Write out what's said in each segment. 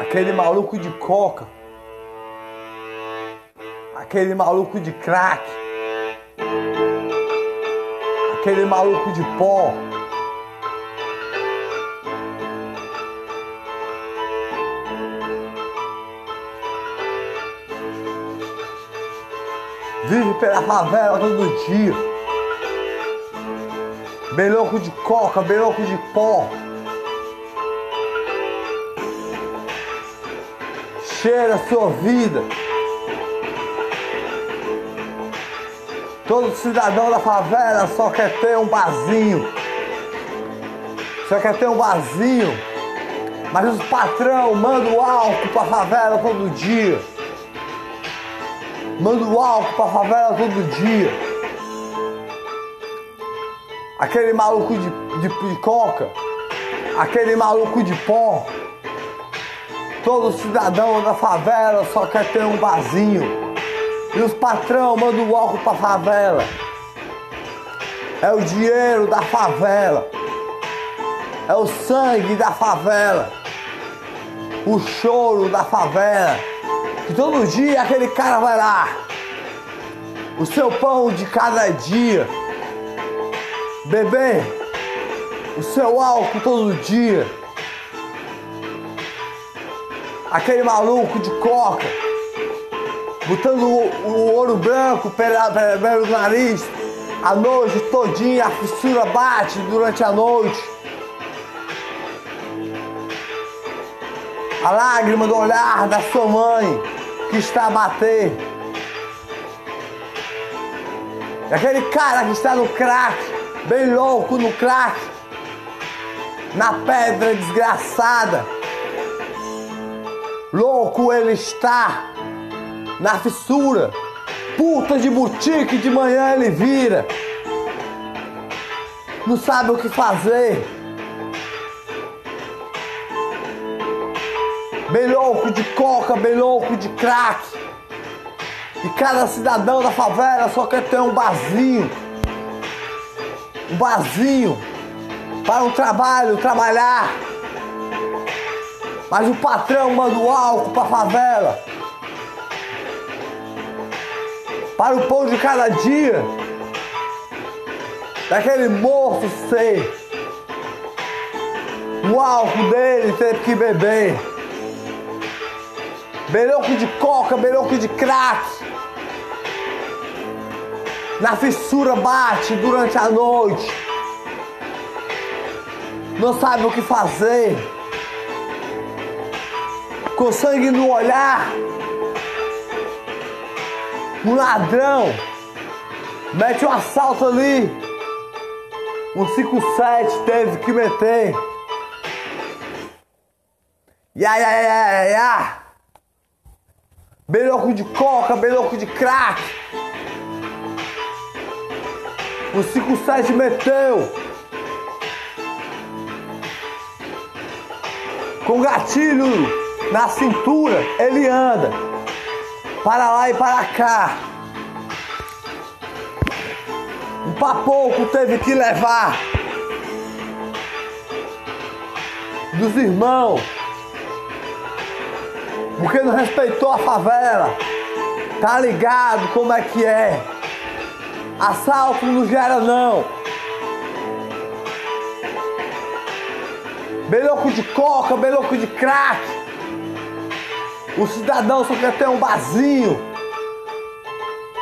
aquele maluco de coca, aquele maluco de crack, aquele maluco de pó. Vive pela favela todo dia. Bem louco de coca, bem louco de pó. A sua vida. Todo cidadão da favela só quer ter um barzinho. Só quer ter um barzinho. Mas os patrão mandam álcool pra favela todo dia. Manda álcool pra favela todo dia. Aquele maluco de, de, de coca, aquele maluco de pó. Todo cidadão da favela só quer ter um barzinho. E os patrão mandam o álcool pra favela. É o dinheiro da favela. É o sangue da favela. O choro da favela. Que todo dia aquele cara vai lá. O seu pão de cada dia. Beber o seu álcool todo dia. Aquele maluco de coca. Botando o, o ouro branco pelo, nariz. A noite todinha, a fissura bate durante a noite. A lágrima do olhar da sua mãe que está a bater. E aquele cara que está no crack, bem louco no crack, na pedra desgraçada. Louco ele está na fissura. Puta de boutique de manhã ele vira. Não sabe o que fazer. Bem louco de coca, bem louco de crack. E cada cidadão da favela só quer ter um barzinho. Um barzinho para o trabalho, trabalhar. Mas o patrão manda o álcool para a favela. Para o pão de cada dia. Daquele moço ser. O álcool dele teve que beber. Belouco de coca, belouco de crack. Na fissura bate durante a noite. Não sabe o que fazer. Com sangue no olhar. Um ladrão. Mete um assalto ali. Um 57 teve que meter. Ya, ya, ya, ya, ya. Beloco de coca, beloco de crack. O 57 meteu. Com gatilho na cintura, ele anda. Para lá e para cá. Um papoco teve que levar. Dos irmãos porque não respeitou a favela. Tá ligado como é que é? Assalto não gera não. Beloco de coca, beloco de crack. O cidadão só quer ter um barzinho.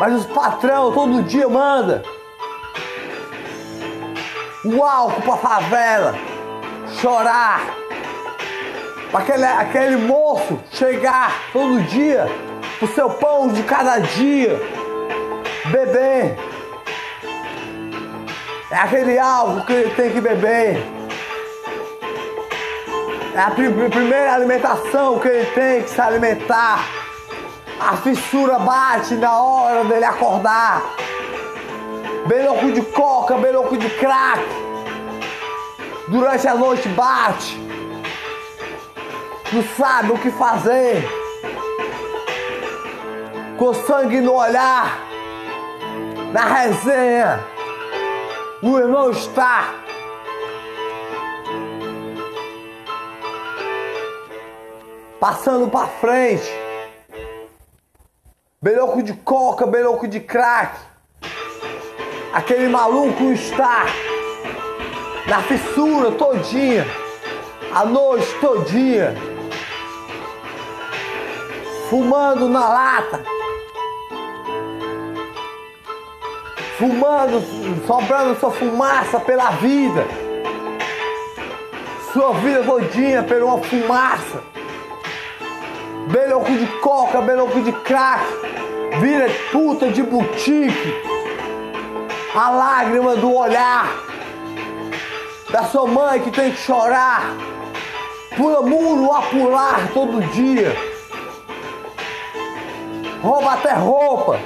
Mas os patrão todo dia manda. O álcool pra favela. Chorar aquele, aquele moço chegar todo dia o seu pão de cada dia, beber. É aquele algo que ele tem que beber. É a primeira alimentação que ele tem que se alimentar. A fissura bate na hora dele acordar. Bem louco de coca, bem louco de crack. Durante a noite bate não sabe o que fazer. Com sangue no olhar, na resenha, o irmão está. Passando pra frente. Beloco de coca, beloco de crack. Aquele maluco está na fissura todinha, a noite todinha, fumando na lata, fumando, sobrando sua fumaça pela vida, sua vida todinha pela uma fumaça, beloco de coca, beloco de crack, vira puta de boutique. A lágrima do olhar da sua mãe que tem que chorar, pula muro a pular todo dia, rouba até roupa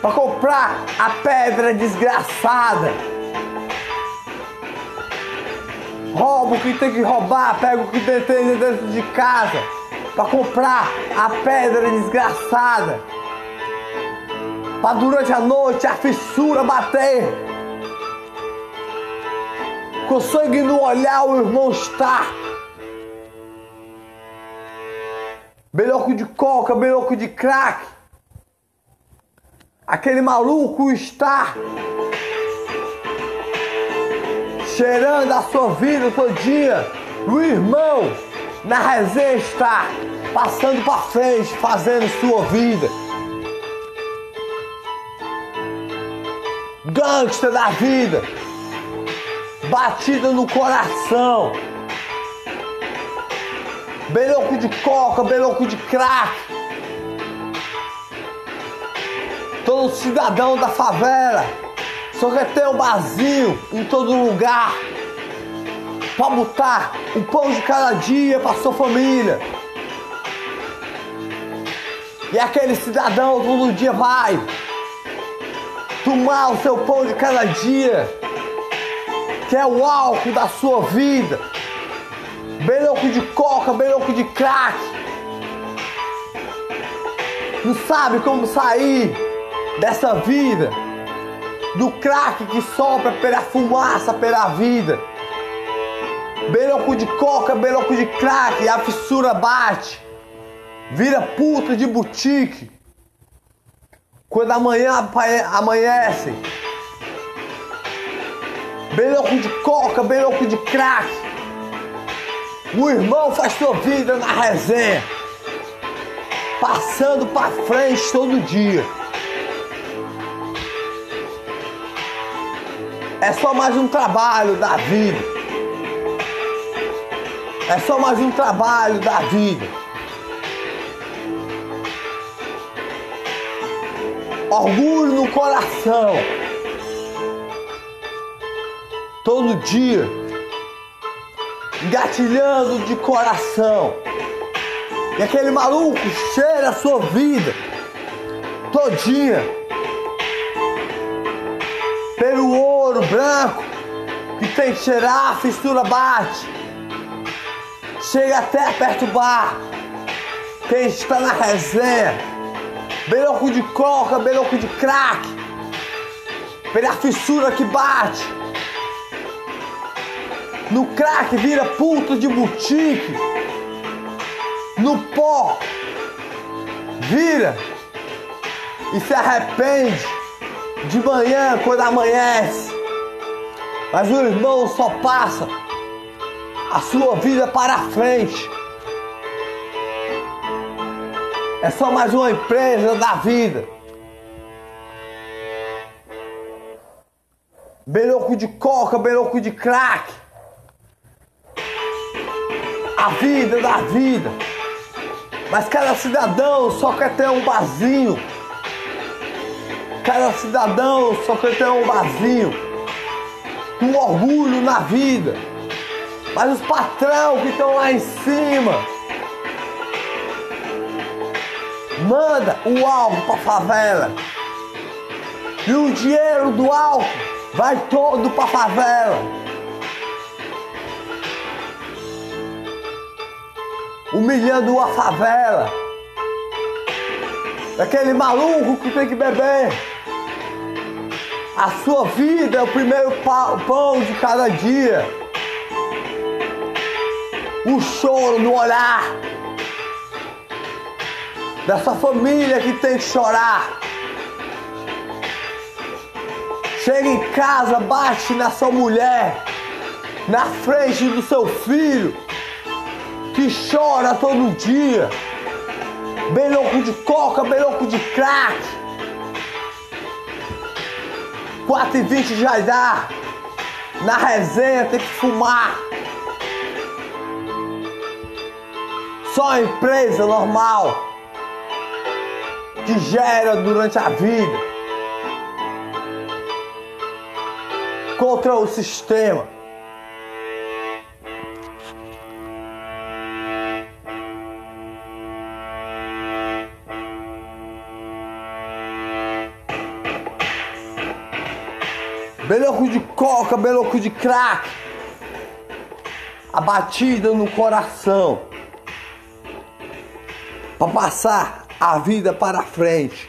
para comprar a pedra desgraçada. Rouba o que tem que roubar, pega o que tem dentro de casa para comprar a pedra desgraçada para durante a noite a fissura bater. Com sangue no olhar o irmão está. Beloco de coca, beloco de crack. Aquele maluco está cheirando a sua vida todo dia. O irmão na está passando para frente, fazendo sua vida. gangsta da vida, batida no coração, beloco de coca, beloco de crack. Todo cidadão da favela só quer ter um barzinho em todo lugar para botar o pão de cada dia para sua família. E aquele cidadão todo dia vai tomar o seu pão de cada dia, que é o álcool da sua vida, bem louco de coca, bem louco de crack. Não sabe como sair dessa vida, do crack que sopra pela fumaça, pela vida. Bem louco de coca, bem louco de crack, a fissura bate, vira puta de boutique quando amanhã amanhece, bem louco de coca, bem louco de crack. O irmão faz sua vida na resenha, passando para frente todo dia. É só mais um trabalho da vida. É só mais um trabalho da vida. orgulho no coração. Todo dia, engatilhando de coração. E aquele maluco cheira a sua vida todinha pelo ouro branco que tem que cheirar, a fissura bate. Chega até a perturbar quem está na resenha beloco de coca, beloco de crack, pela fissura que bate. No crack vira puta de boutique. No pó vira e se arrepende de manhã quando amanhece. Mas o irmão só passa a sua vida para frente. É só mais uma empresa da vida. Beloco de coca, beloco de crack. A vida da vida. Mas cada cidadão só quer ter um barzinho. Cada cidadão só quer ter um barzinho. Um orgulho na vida. Mas os patrão que estão lá em cima manda o álcool pra favela. E o dinheiro do álcool vai todo pra favela. Humilhando a favela. Aquele maluco que tem que beber. A sua vida é o primeiro pão de cada dia. O choro no olhar dessa família que tem que chorar. Chega em casa, bate na sua mulher, na frente do seu filho, que chora todo dia, bem louco de coca, bem louco de crack. 4 e 20 já dá. Na resenha tem que fumar. Só a empresa normal que gera durante a vida contra o sistema. Beloco de coca, beloco de crack. A batida no coração. Para passar a vida para frente.